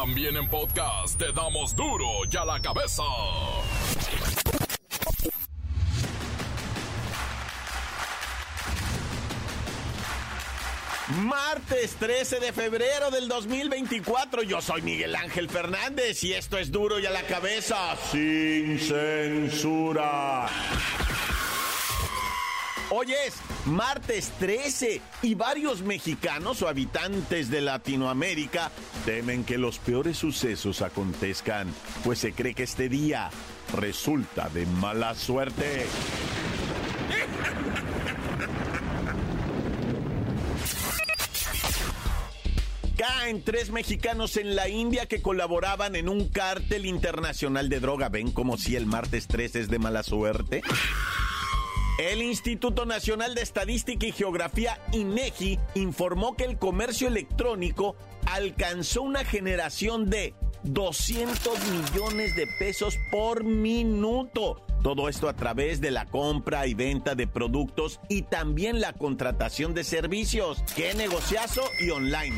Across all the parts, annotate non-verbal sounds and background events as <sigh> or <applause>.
También en podcast te damos duro y a la cabeza. Martes 13 de febrero del 2024. Yo soy Miguel Ángel Fernández y esto es duro y a la cabeza sin censura. Hoy es martes 13 y varios mexicanos o habitantes de Latinoamérica temen que los peores sucesos acontezcan, pues se cree que este día resulta de mala suerte. Caen tres mexicanos en la India que colaboraban en un cártel internacional de droga. ¿Ven como si el martes 13 es de mala suerte? El Instituto Nacional de Estadística y Geografía, INEGI, informó que el comercio electrónico alcanzó una generación de 200 millones de pesos por minuto. Todo esto a través de la compra y venta de productos y también la contratación de servicios. ¡Qué negociazo y online!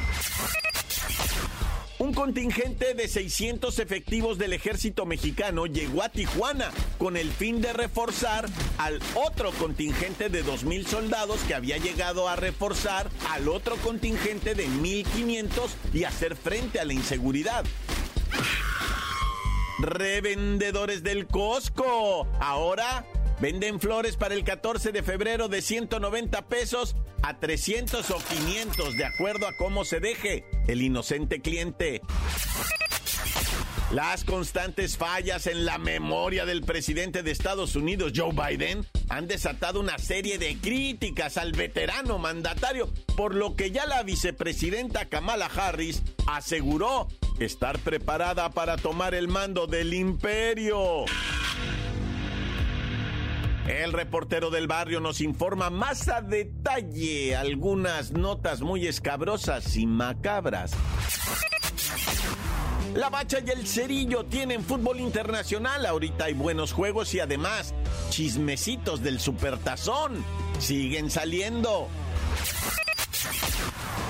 Un contingente de 600 efectivos del ejército mexicano llegó a Tijuana con el fin de reforzar al otro contingente de 2.000 soldados que había llegado a reforzar al otro contingente de 1.500 y hacer frente a la inseguridad. Revendedores del Costco. Ahora venden flores para el 14 de febrero de 190 pesos a 300 o 500, de acuerdo a cómo se deje el inocente cliente. Las constantes fallas en la memoria del presidente de Estados Unidos, Joe Biden, han desatado una serie de críticas al veterano mandatario, por lo que ya la vicepresidenta Kamala Harris aseguró estar preparada para tomar el mando del imperio. El reportero del barrio nos informa más a detalle algunas notas muy escabrosas y macabras. La Bacha y el Cerillo tienen fútbol internacional. Ahorita hay buenos juegos y además chismecitos del Supertazón. Siguen saliendo.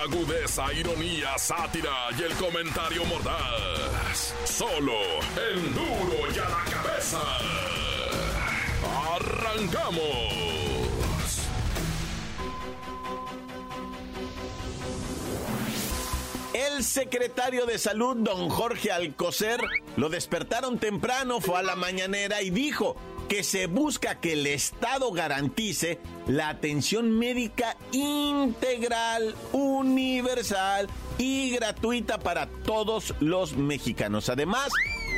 Agudeza, ironía, sátira y el comentario mordaz. Solo el duro y a la cabeza. ¡Arrancamos! El secretario de Salud, don Jorge Alcocer, lo despertaron temprano, fue a la mañanera y dijo que se busca que el Estado garantice la atención médica integral, universal y gratuita para todos los mexicanos. Además,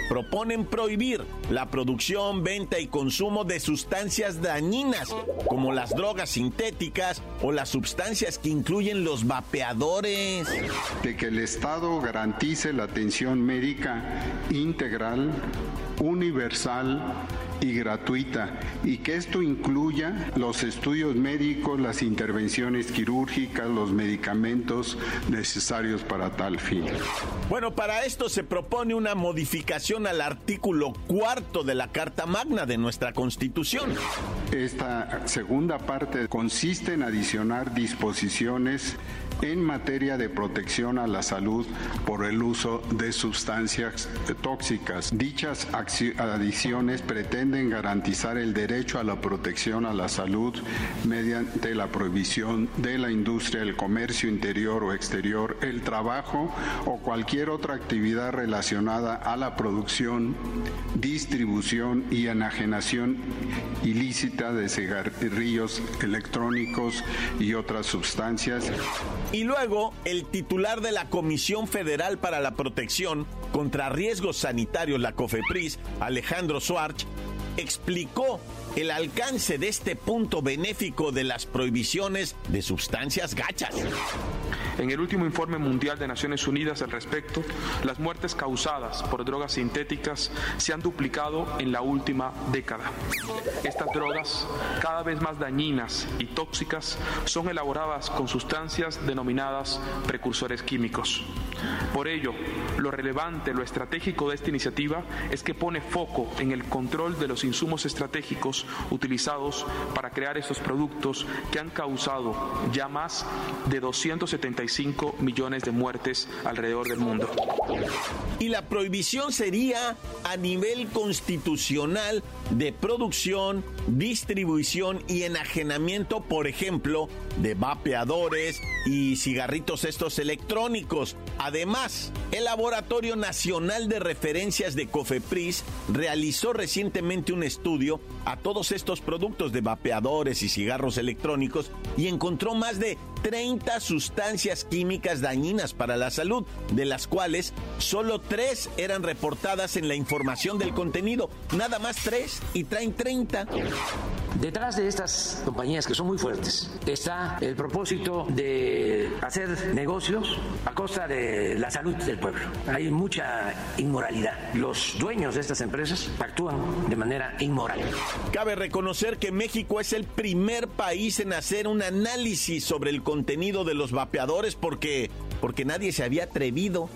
proponen prohibir la producción, venta y consumo de sustancias dañinas, como las drogas sintéticas o las sustancias que incluyen los vapeadores. De que el Estado garantice la atención médica integral, universal, y gratuita y que esto incluya los estudios médicos, las intervenciones quirúrgicas, los medicamentos necesarios para tal fin. Bueno, para esto se propone una modificación al artículo cuarto de la Carta Magna de nuestra Constitución. Esta segunda parte consiste en adicionar disposiciones en materia de protección a la salud por el uso de sustancias tóxicas. Dichas adiciones pretenden garantizar el derecho a la protección a la salud mediante la prohibición de la industria, el comercio interior o exterior, el trabajo o cualquier otra actividad relacionada a la producción, distribución y enajenación ilícita de cigarrillos electrónicos y otras sustancias. Y luego, el titular de la Comisión Federal para la Protección contra Riesgos Sanitarios, la COFEPRIS, Alejandro Suarch, explicó el alcance de este punto benéfico de las prohibiciones de sustancias gachas. En el último informe mundial de Naciones Unidas al respecto, las muertes causadas por drogas sintéticas se han duplicado en la última década. Estas drogas, cada vez más dañinas y tóxicas, son elaboradas con sustancias denominadas precursores químicos. Por ello, lo relevante, lo estratégico de esta iniciativa es que pone foco en el control de los insumos estratégicos utilizados para crear estos productos que han causado ya más de 275 millones de muertes alrededor del mundo. Y la prohibición sería a nivel constitucional de producción, distribución y enajenamiento, por ejemplo, de vapeadores y cigarritos estos electrónicos. Además, el Laboratorio Nacional de Referencias de Cofepris realizó recientemente un estudio a todos estos productos de vapeadores y cigarros electrónicos y encontró más de 30 sustancias químicas dañinas para la salud, de las cuales solo tres eran reportadas en la información del contenido. Nada más tres y traen 30. Detrás de estas compañías que son muy fuertes está el propósito de hacer negocios a costa de la salud del pueblo. Hay mucha inmoralidad. Los dueños de estas empresas actúan de manera inmoral. Cabe reconocer que México es el primer país en hacer un análisis sobre el contenido de los vapeadores porque porque nadie se había atrevido.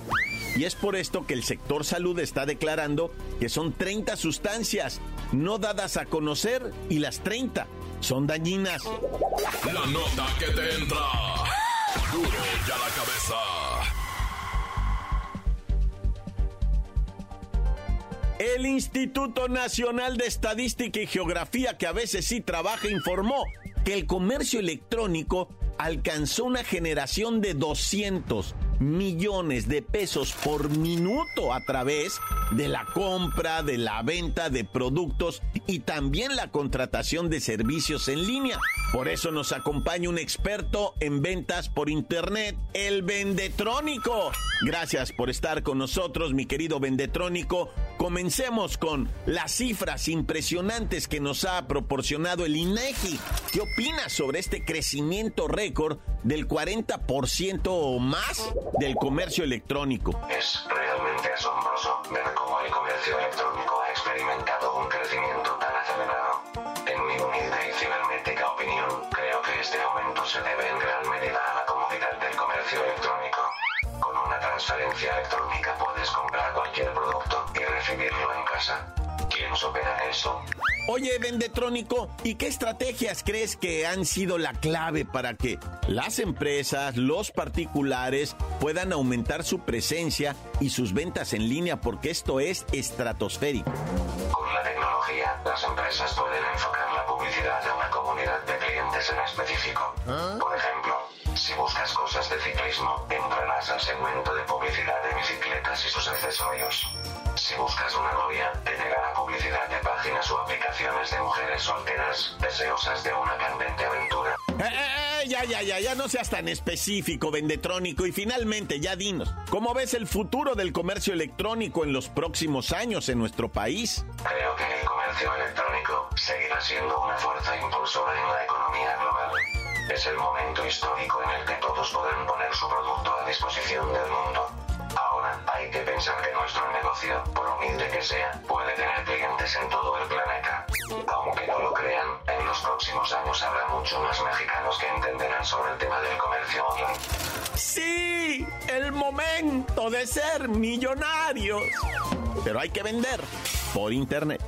Y es por esto que el sector salud está declarando que son 30 sustancias no dadas a conocer y las 30 son dañinas. La nota que te entra. Duro ya la cabeza. El Instituto Nacional de Estadística y Geografía, que a veces sí trabaja, informó que el comercio electrónico alcanzó una generación de 200 millones de pesos por minuto a través de la compra, de la venta de productos y también la contratación de servicios en línea. Por eso nos acompaña un experto en ventas por internet, el Vendetrónico. Gracias por estar con nosotros, mi querido Vendetrónico. Comencemos con las cifras impresionantes que nos ha proporcionado el INEGI. ¿Qué opinas sobre este crecimiento récord del 40% o más del comercio electrónico? Es realmente asombroso ver cómo el comercio electrónico ha experimentado un crecimiento casa. ¿Quién supera eso? Oye, Vendetrónico, ¿y qué estrategias crees que han sido la clave para que las empresas, los particulares puedan aumentar su presencia y sus ventas en línea? Porque esto es estratosférico. Con la tecnología, las empresas pueden enfocar la publicidad a una comunidad de clientes en específico. Por ejemplo, si buscas cosas de ciclismo, entrarás al segmento de publicidad de bicicletas y sus accesorios. Si buscas una novia, te llegará publicidad de páginas o aplicaciones de mujeres solteras, deseosas de una candente aventura. Eh, eh, eh, ya, ya, ya, ya no seas tan específico, Vendetrónico. Y finalmente, ya dinos, ¿cómo ves el futuro del comercio electrónico en los próximos años en nuestro país? Creo que el comercio electrónico seguirá siendo una fuerza impulsora en la economía global. Es el momento histórico en el que todos podrán poner su producto a disposición del mundo. Que pensar que nuestro negocio, por humilde que sea, puede tener clientes en todo el planeta. Aunque no lo crean, en los próximos años habrá mucho más mexicanos que entenderán sobre el tema del comercio online. Sí, el momento de ser millonarios. Pero hay que vender por internet.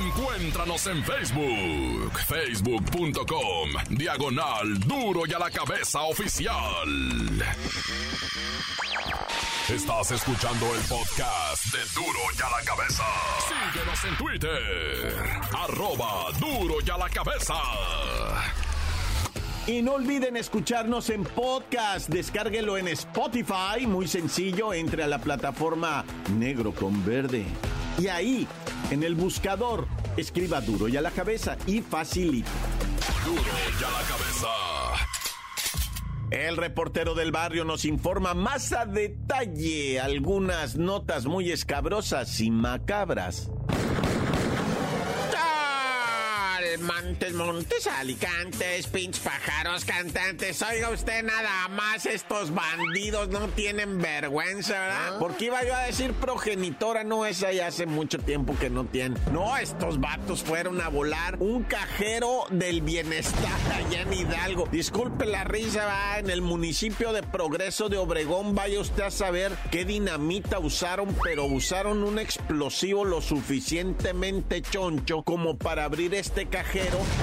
Encuéntranos en Facebook, facebook.com, diagonal duro y a la cabeza oficial. Estás escuchando el podcast de Duro y a la cabeza. Síguenos en Twitter, arroba duro y a la cabeza. Y no olviden escucharnos en podcast. Descárguelo en Spotify. Muy sencillo. Entre a la plataforma negro con verde. Y ahí, en el buscador, escriba duro y a la cabeza y facilita. Duro y a la cabeza. El reportero del barrio nos informa más a detalle algunas notas muy escabrosas y macabras. Montes, Montes, Alicantes, pinch pájaros, cantantes. Oiga usted nada más, estos bandidos no tienen vergüenza, ¿verdad? Ah. Porque iba yo a decir progenitora, no, esa ya hace mucho tiempo que no tiene. No, estos vatos fueron a volar un cajero del bienestar <laughs> allá en Hidalgo. Disculpe la risa, va, en el municipio de Progreso de Obregón, vaya usted a saber qué dinamita usaron, pero usaron un explosivo lo suficientemente choncho como para abrir este cajero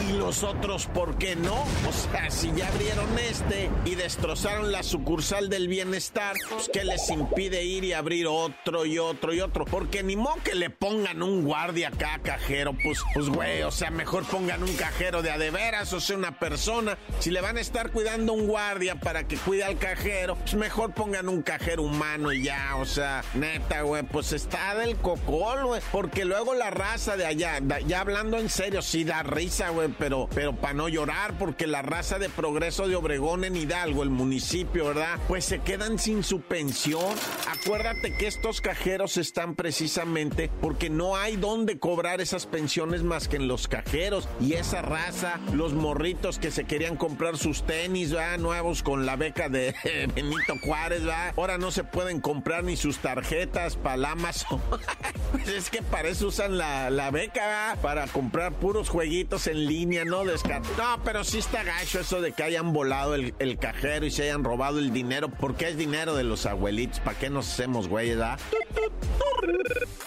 y los otros, ¿por qué no? O sea, si ya abrieron este y destrozaron la sucursal del bienestar, pues ¿qué les impide ir y abrir otro y otro y otro? Porque ni modo que le pongan un guardia acá cajero, pues, pues güey, o sea, mejor pongan un cajero de a de veras, o sea, una persona. Si le van a estar cuidando un guardia para que cuide al cajero, pues mejor pongan un cajero humano y ya, o sea, neta, güey, pues está del cocol, güey, porque luego la raza de allá, ya hablando en serio, sí da risa, güey, pero, pero para no llorar, porque la raza de progreso de Obregón en Hidalgo, el municipio, ¿verdad? Pues se quedan sin su pensión. Acuérdate que estos cajeros están precisamente porque no hay donde cobrar esas pensiones más que en los cajeros. Y esa raza, los morritos que se querían comprar sus tenis, ¿verdad? Nuevos con la beca de <laughs> Benito Juárez, ¿verdad? Ahora no se pueden comprar ni sus tarjetas para Amazon. <laughs> pues es que para eso usan la, la beca, ¿verdad? Para comprar puros jueguitos en línea, ¿no? No, pero sí está gacho eso de que hayan volado el, cajero y se hayan robado el dinero, porque es dinero de los abuelitos. ¿Para qué nos hacemos, güey, da?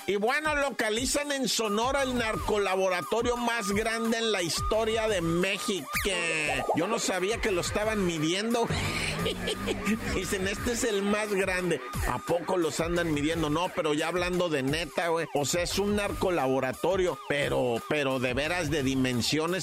Y bueno, localizan en Sonora el narcolaboratorio más grande en la historia de México. Yo no sabía que lo estaban midiendo. <laughs> Dicen, este es el más grande. ¿A poco los andan midiendo? No, pero ya hablando de neta, güey. O sea, es un narcolaboratorio, pero, pero de veras de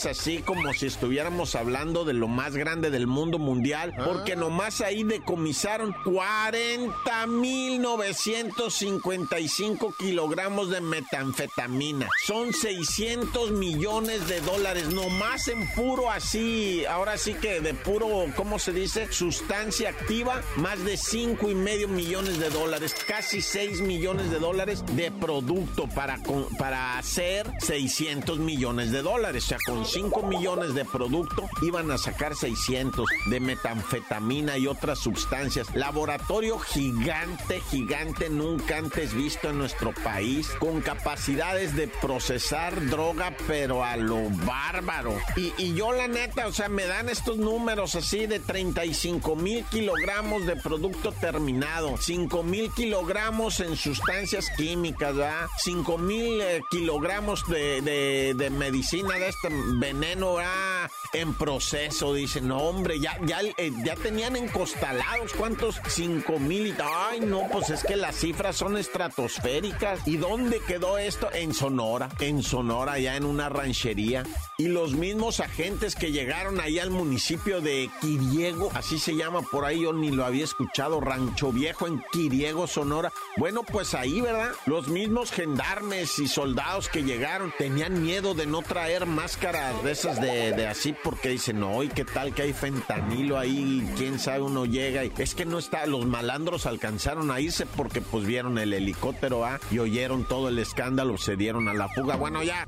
así como si estuviéramos hablando de lo más grande del mundo mundial. Ah. Porque nomás ahí decomisaron 40.955 kilogramos de metanfetamina. Son 600 millones de dólares, nomás en puro así, ahora sí que de puro, ¿cómo se dice? Sustancia activa, más de 5 y medio millones de dólares, casi 6 millones de dólares de producto para, para hacer 600 millones de dólares. O sea, con 5 millones de producto iban a sacar 600 de metanfetamina y otras sustancias. Laboratorio gigante, gigante, nunca antes visto en nuestro país, con capacidades de procesar droga, pero a lo bárbaro. Y, y yo la neta, o sea, me dan estos números así de 35 mil kilogramos de producto terminado, 5 mil kilogramos en sustancias químicas, ¿verdad? 5 mil eh, kilogramos de, de, de, medicina este veneno, ¿verdad? En proceso, dicen, no, hombre, ya, ya, eh, ya tenían encostalados, ¿cuántos? 5 mil. Ay, no, pues es que las cifras son estratosféricas. ¿Y dónde quedó esto? En Sonora, en Sonora, ya en una ranchería. Y los mismos agentes que llegaron ahí al municipio de Quiriego, así se llama por ahí, yo ni lo había escuchado, Rancho Viejo en Quiriego, Sonora. Bueno, pues ahí, ¿verdad? Los mismos gendarmes y soldados que llegaron tenían miedo de no traer máscaras de esas de, así porque dicen, no, ¿y qué tal que hay fentanilo ahí? ¿Quién sabe? Uno llega y es que no está, los malandros alcanzaron a irse porque pues vieron el helicóptero, ¿ah? Y oyeron todo el escándalo, se dieron a la fuga. Bueno, ya.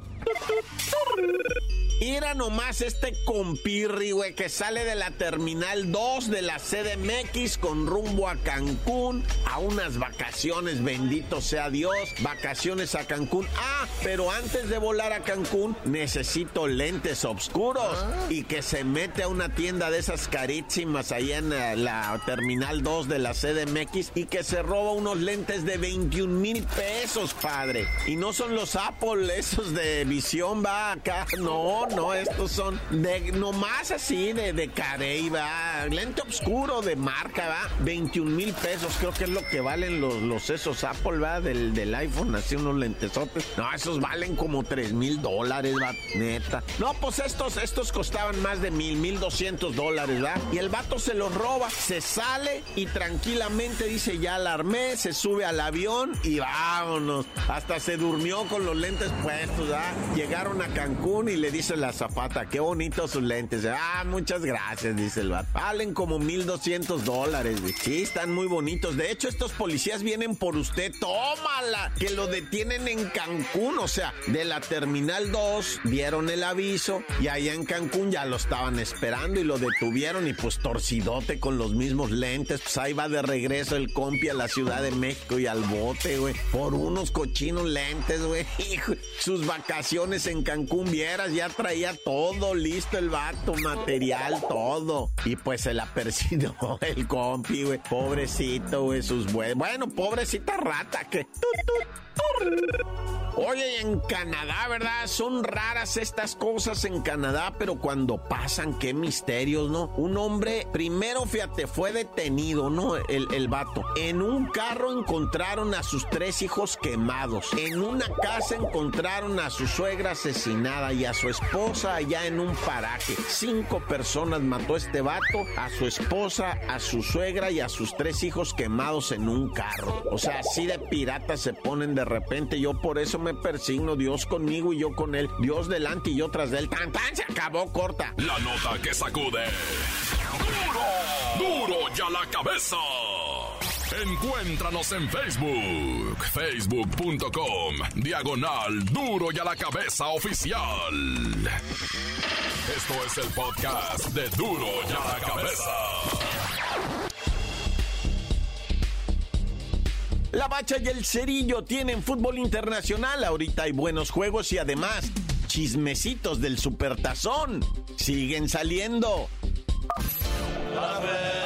Mira nomás este compirri, güey, que sale de la Terminal 2 de la CDMX con rumbo a Cancún, a unas vacaciones, bendito sea Dios, vacaciones a Cancún. Ah, pero antes de volar a Cancún, necesito lentes oscuros ah. y que se mete a una tienda de esas carísimas ahí en la, la Terminal 2 de la CDMX y que se roba unos lentes de 21 mil pesos, padre. Y no son los Apple, esos de visión, va acá, no, no, estos son de nomás así, de, de carey, va. Lente oscuro de marca, va. 21 mil pesos, creo que es lo que valen los, los esos Apple, va, del, del iPhone, así unos lentesotes. No, esos valen como 3 mil dólares, va, neta. No, pues estos, estos costaban más de mil, mil doscientos dólares, va. Y el vato se los roba, se sale y tranquilamente dice, ya alarmé, se sube al avión y vámonos. Hasta se durmió con los lentes puestos, va. Llegaron a Cancún y le dice la zafata, qué bonitos sus lentes. Ah, muchas gracias, dice el vato. Valen como 1200 dólares. Sí, están muy bonitos. De hecho, estos policías vienen por usted. Tómala, que lo detienen en Cancún. O sea, de la Terminal 2 vieron el aviso y allá en Cancún ya lo estaban esperando y lo detuvieron y pues torcidote con los mismos lentes. Pues ahí va de regreso el compi a la Ciudad de México y al bote, güey. Por unos cochinos lentes, güey. <laughs> Sus vacaciones en Cancún, vieras, ya traía todo listo el vato, material, todo. Y pues se la persiguió <laughs> el compi, güey. Pobrecito, güey, sus buenos. Bueno, pobrecita rata que... Oye, en Canadá, ¿verdad? Son raras estas cosas en Canadá, pero cuando pasan, qué misterios, ¿no? Un hombre, primero, fíjate, fue detenido, ¿no? El, el vato. En un carro encontraron a sus tres hijos quemados. En una casa encontraron a su suegra asesinada y a su esposa allá en un paraje. Cinco personas mató este vato, a su esposa, a su suegra y a sus tres hijos quemados en un carro. O sea, así de piratas se ponen de repente. Yo por eso me persigno, Dios conmigo y yo con él, Dios delante y yo tras de él. Tan, tan, se acabó corta. La nota que sacude. ¡Duro! ¡Duro ya la cabeza! Encuéntranos en Facebook, facebook.com, diagonal duro y a la cabeza oficial. Esto es el podcast de duro y a la cabeza. La Bacha y el Cerillo tienen fútbol internacional. Ahorita hay buenos juegos y además chismecitos del Supertazón. Siguen saliendo. ¡La Bacha!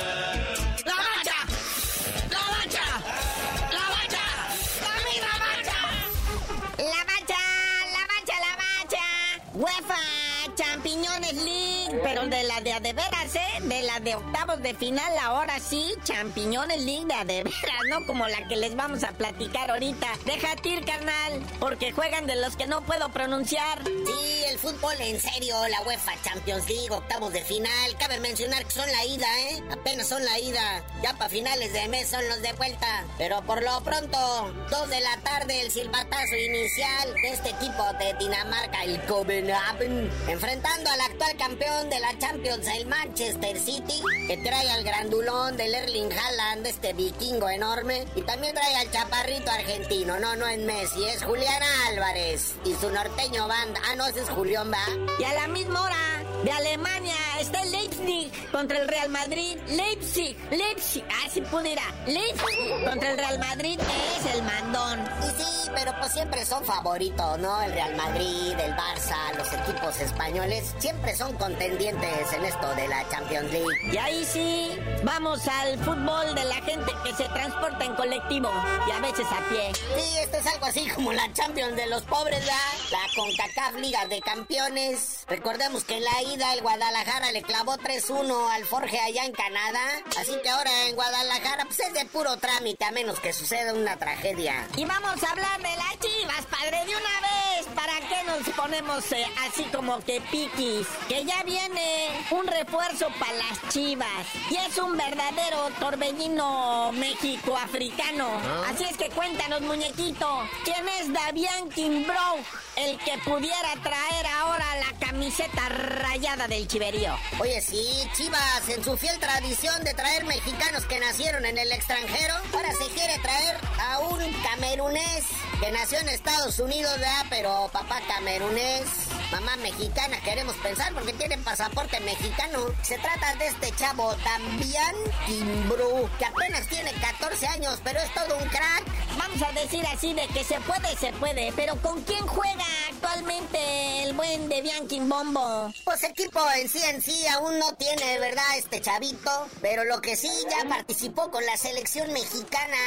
De la de a de veras, ¿eh? De la de octavos de final, ahora sí, Champiñones League de a de veras, ¿no? Como la que les vamos a platicar ahorita. Déjate ir, carnal, porque juegan de los que no puedo pronunciar. Sí, el fútbol en serio, la UEFA Champions League, octavos de final. Cabe mencionar que son la ida, ¿eh? Apenas son la ida. Ya para finales de mes son los de vuelta. Pero por lo pronto, dos de la tarde, el silbatazo inicial de este equipo de Dinamarca, el Copenhagen, enfrentando al actual campeón de la Champions, el Manchester City, que trae al grandulón del Erling Haaland, este vikingo enorme, y también trae al chaparrito argentino, no, no es Messi, es Julián Álvarez, y su norteño banda, ah, no, ese es Julián, va. Y a la misma hora, de Alemania, está el Leipzig contra el Real Madrid. Leipzig, Leipzig, ah, si pudiera. Leipzig contra el Real Madrid, es el mandón. Y sí, pero pues siempre son favoritos, ¿no? El Real Madrid, el Barça, los equipos españoles, siempre son contendientes en esto de la Champions League. Y ahí sí, vamos al fútbol de la gente que se transporta en colectivo y a veces a pie. Sí, esto es algo así como la Champions de los pobres, ¿verdad? La CONCACAF Liga de Campeones. Recordemos que la ida el Guadalajara le clavó 3-1 al Forge allá en Canadá. Así que ahora en Guadalajara pues es de puro trámite a menos que suceda una tragedia. Y vamos a hablar de las chivas, padre, de una vez. ¿Para qué nos ponemos eh, así como que piquis? Que ya viene un refuerzo para las chivas. Y es un verdadero torbellino México-africano. Así es que cuéntanos, muñequito. ¿Quién es Davian Kimbrough? El que pudiera traer ahora la camiseta rayada del chiverío. Oye, sí, Chivas, en su fiel tradición de traer mexicanos que nacieron en el extranjero, ahora se quiere traer a un camerunés que nació en Estados Unidos, ¿verdad? Pero papá camerunés, mamá mexicana, queremos pensar porque tienen pasaporte mexicano. Se trata de este chavo Tambian Kimbru, que apenas tiene 14 años, pero es todo un crack. Vamos a decir así de que se puede, se puede, pero ¿con quién juega actualmente el buen de Bombo? Pues equipo en sí en sí aún no tiene, ¿verdad? Este chavito, pero lo que sí ya participó con la selección mexicana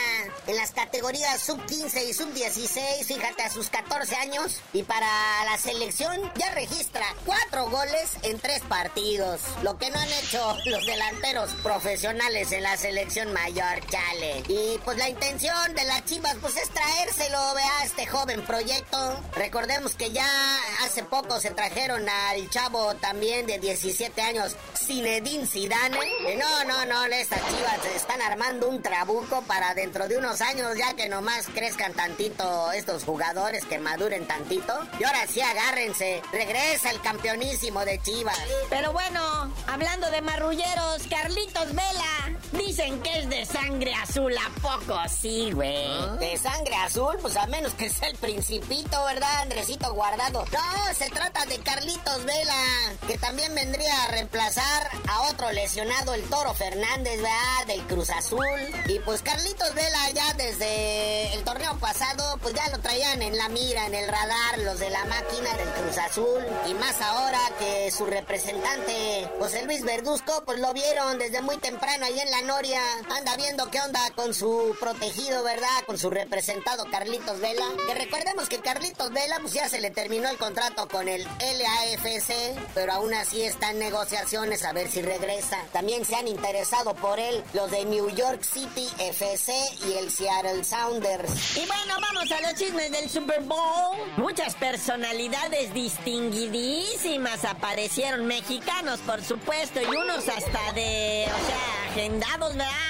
en las categorías sub 15 y sub 16, fíjate, a sus 14 años. Y para la selección ya registra cuatro goles en tres partidos, lo que no han hecho los delanteros profesionales en la selección mayor, chale. Y pues la intención de las chivas pues es traérselo, vea, este joven proyecto. Recordemos que ya hace poco se trajeron al chavo también de 17 años, Zinedine Zidane. Y no, no, no, estas chivas están armando un trabuco para dentro de unos años ya que nomás crezcan tantito estos jugadores, que maduren tantito. Y ahora sí agárrense, que regresa el campeonísimo de Chivas. Pero bueno, hablando de marrulleros, Carlitos Vela, dicen que es de sangre azul, ¿a poco sí, güey? ¿De sangre azul? Pues a menos que sea el principito, ¿verdad, Andresito Guardado? No, se trata de Carlitos Vela, que también vendría a reemplazar a otro lesionado, el Toro Fernández, ¿verdad? Del Cruz Azul. Y pues Carlitos Vela ya desde el torneo pasado, pues ya lo traían en la mira, en el radar, los de la máquina del Cruz Azul. Y más ahora que su representante, José Luis Verduzco, pues lo vieron desde muy temprano ahí en la Noria. Anda viendo qué onda con su protegido, ¿verdad? Con su representado Carlitos Vela. Que recordemos que Carlitos Vela, pues ya se le terminó el contrato con el LAFC, pero aún así está en negociaciones a ver si regresa. También se han interesado por él los de New York City FC y el Seattle Sounders. Y bueno, vamos a los chismes del Super Bowl. Muchas personalidades distinguidísimas aparecieron, mexicanos por supuesto, y unos hasta de, o sea, agendados, ¿verdad?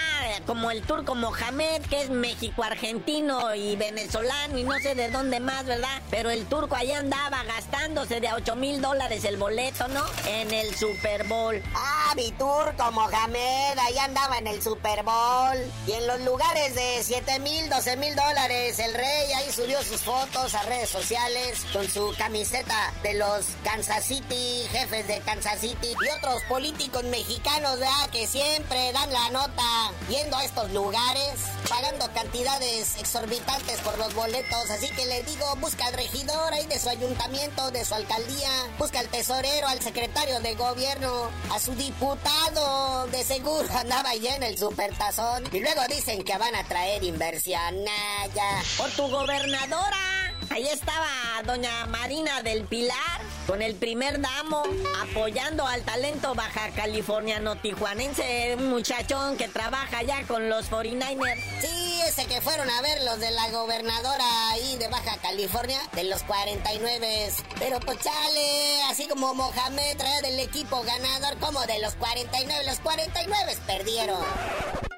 Como el turco Mohamed, que es México-argentino y venezolano y no sé de dónde más, ¿verdad? Pero el turco allá andaba gastándose de a 8 mil dólares el boleto, ¿no? En el Super Bowl. Ah, mi turco Mohamed, ahí andaba en el Super Bowl. Y en los lugares de 7 mil, 12 mil dólares, el rey ahí subió sus fotos a redes sociales con su camiseta de los Kansas City, jefes de Kansas City y otros políticos mexicanos, ¿verdad? Que siempre dan la nota yendo a estos lugares, pagando cantidades exorbitantes por los boletos. Así que le digo, busca al regidor ahí de su ayuntamiento, de su alcaldía, busca al tesorero, al secretario de gobierno, a su diputado. De seguro andaba allá en el supertazón. Y luego dicen que van a traer inversión. Naya. Por tu gobernadora. Ahí estaba doña Marina del Pilar con el primer damo apoyando al talento baja californiano tijuanense, un muchachón que trabaja ya con los 49ers. Sí, ese que fueron a ver los de la gobernadora ahí de Baja California, de los 49. Pero pues chale, así como Mohamed trae del equipo ganador, como de los 49, los 49 perdieron.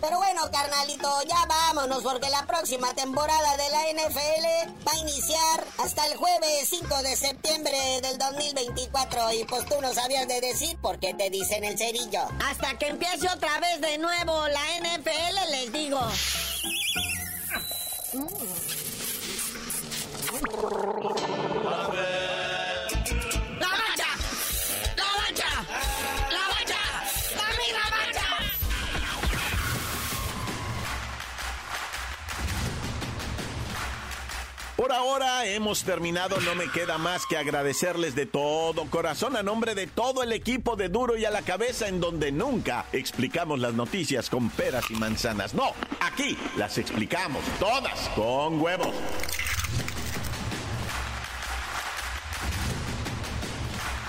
Pero bueno, carnalito, ya vámonos porque la próxima temporada de la NFL va a iniciar hasta el jueves 5 de septiembre del 2024 y pues tú no sabías de decir por qué te dicen el cerillo. Hasta que empiece otra vez de nuevo la NFL les digo. <laughs> Por ahora hemos terminado, no me queda más que agradecerles de todo corazón a nombre de todo el equipo de Duro y a la cabeza en donde nunca explicamos las noticias con peras y manzanas. No, aquí las explicamos todas con huevos.